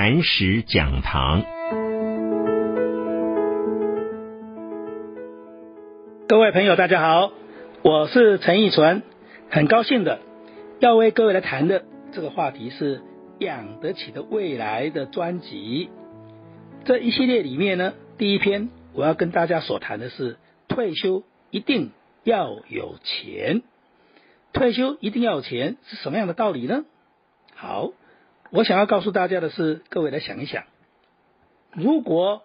禅石讲堂。各位朋友，大家好，我是陈义纯，很高兴的要为各位来谈的这个话题是养得起的未来的专辑。这一系列里面呢，第一篇我要跟大家所谈的是退休一定要有钱。退休一定要有钱是什么样的道理呢？好，我想要告诉大家的是，各位来想一想，如果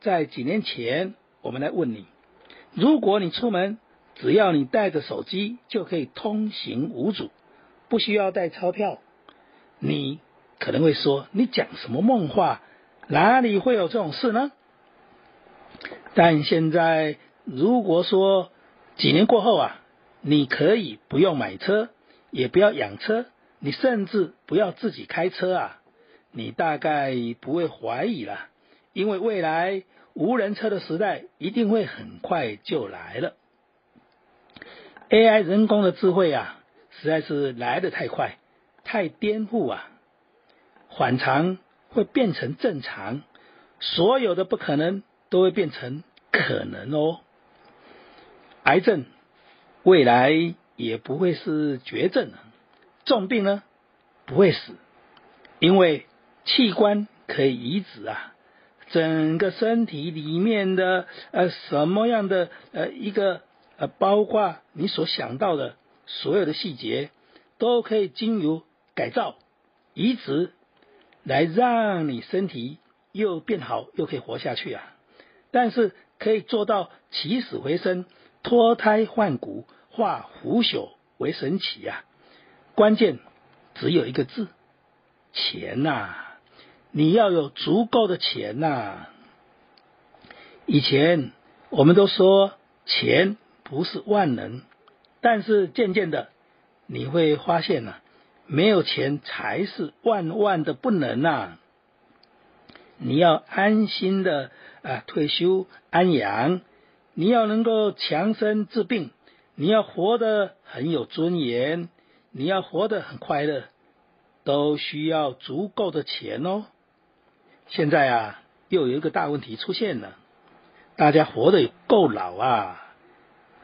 在几年前，我们来问你，如果你出门只要你带着手机就可以通行无阻，不需要带钞票，你可能会说你讲什么梦话？哪里会有这种事呢？但现在如果说几年过后啊。你可以不用买车，也不要养车，你甚至不要自己开车啊！你大概不会怀疑了，因为未来无人车的时代一定会很快就来了。AI 人工的智慧啊，实在是来得太快，太颠覆啊！反常会变成正常，所有的不可能都会变成可能哦。癌症。未来也不会是绝症，重病呢不会死，因为器官可以移植啊，整个身体里面的呃什么样的呃一个呃包括你所想到的所有的细节，都可以经由改造移植来让你身体又变好又可以活下去啊，但是可以做到起死回生。脱胎换骨、化腐朽为神奇呀！关键只有一个字：钱呐！你要有足够的钱呐！以前我们都说钱不是万能，但是渐渐的你会发现呐，没有钱才是万万的不能呐！你要安心的啊退休安养。你要能够强身治病，你要活得很有尊严，你要活得很快乐，都需要足够的钱哦。现在啊，又有一个大问题出现了，大家活得够老啊，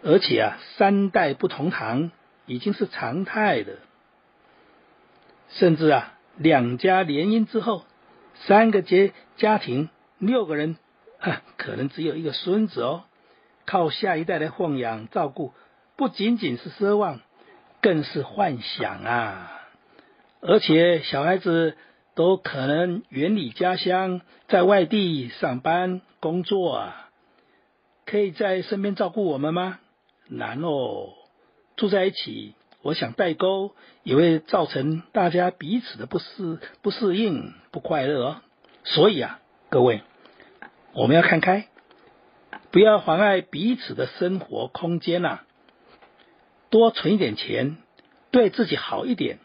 而且啊，三代不同堂已经是常态了，甚至啊，两家联姻之后，三个结家庭六个人，可能只有一个孙子哦。靠下一代来奉养照顾，不仅仅是奢望，更是幻想啊！而且小孩子都可能远离家乡，在外地上班工作啊，可以在身边照顾我们吗？难哦！住在一起，我想代沟也会造成大家彼此的不适、不适应、不快乐哦。所以啊，各位，我们要看开。不要妨碍彼此的生活空间呐！多存一点钱，对自己好一点。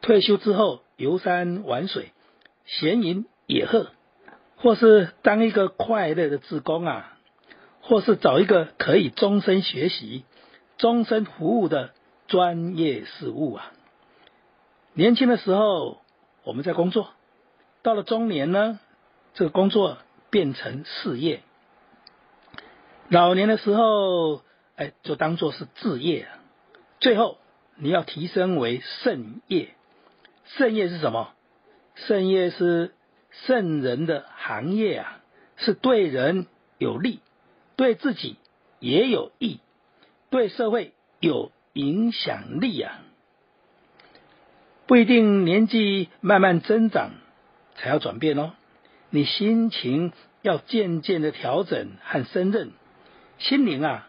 退休之后游山玩水、闲云野鹤，或是当一个快乐的志工啊，或是找一个可以终身学习、终身服务的专业事务啊。年轻的时候我们在工作，到了中年呢，这个工作变成事业。老年的时候，哎，就当做是置业。最后，你要提升为圣业。圣业是什么？圣业是圣人的行业啊，是对人有利，对自己也有益，对社会有影响力啊。不一定年纪慢慢增长才要转变哦，你心情要渐渐的调整和升任。心灵啊，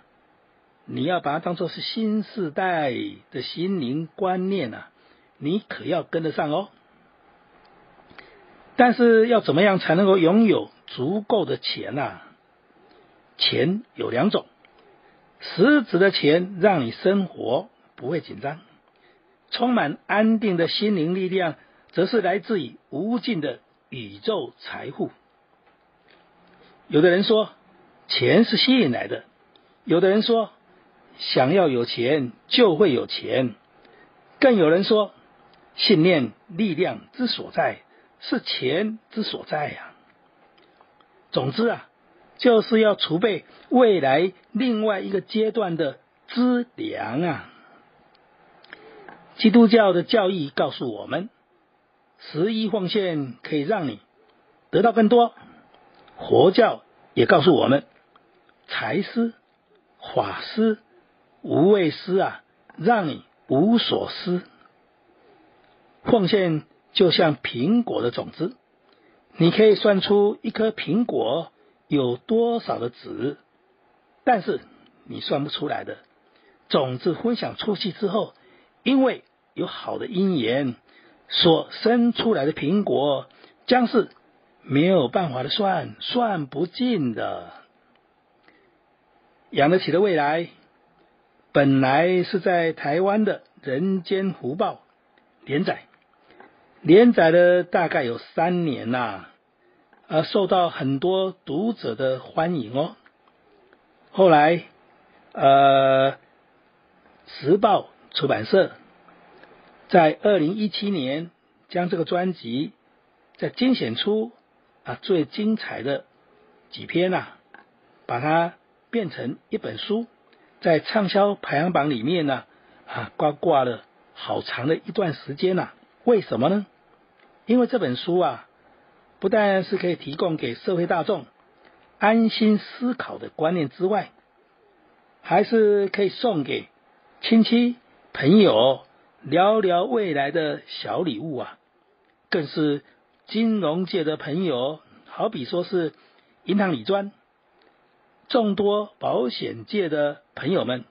你要把它当做是新时代的心灵观念啊，你可要跟得上哦。但是要怎么样才能够拥有足够的钱呢？钱有两种，实质的钱让你生活不会紧张，充满安定的心灵力量，则是来自于无尽的宇宙财富。有的人说。钱是吸引来的，有的人说想要有钱就会有钱，更有人说信念力量之所在，是钱之所在呀。总之啊，就是要储备未来另外一个阶段的资粮啊。基督教的教义告诉我们，十一奉献可以让你得到更多；佛教也告诉我们，财师、法师、无畏施啊，让你无所思。奉献就像苹果的种子，你可以算出一颗苹果有多少的籽，但是你算不出来的。种子分享出去之后，因为有好的因缘，所生出来的苹果将是没有办法的算，算不尽的。养得起的未来，本来是在台湾的《人间福报》连载，连载了大概有三年呐，而受到很多读者的欢迎哦。后来，呃。时报出版社在二零一七年将这个专辑再精选出啊最精彩的几篇呐，把它变成一本书，在畅销排行榜里面呢啊挂挂了好长的一段时间呐。为什么呢？因为这本书啊，不但是可以提供给社会大众安心思考的观念之外，还是可以送给。亲戚朋友聊聊未来的小礼物啊，更是金融界的朋友，好比说是银行理专，众多保险界的朋友们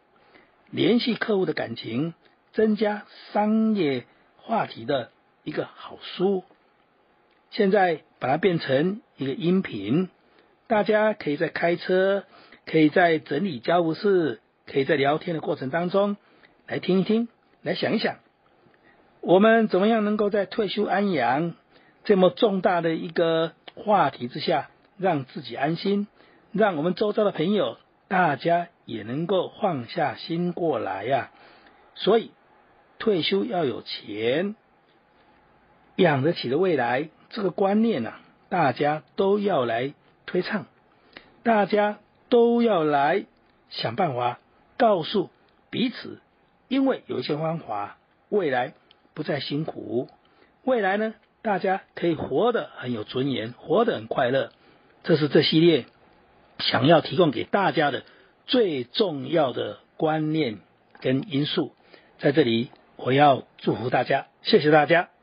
联系客户的感情，增加商业话题的一个好书。现在把它变成一个音频，大家可以在开车，可以在整理家务事。可以在聊天的过程当中来听一听，来想一想，我们怎么样能够在退休安养这么重大的一个话题之下，让自己安心，让我们周遭的朋友大家也能够放下心过来呀。所以退休要有钱，养得起的未来这个观念呢，大家都要来推倡，大家都要来想办法。告诉彼此，因为有一些方法，未来不再辛苦，未来呢，大家可以活得很有尊严，活得很快乐。这是这系列想要提供给大家的最重要的观念跟因素。在这里，我要祝福大家，谢谢大家。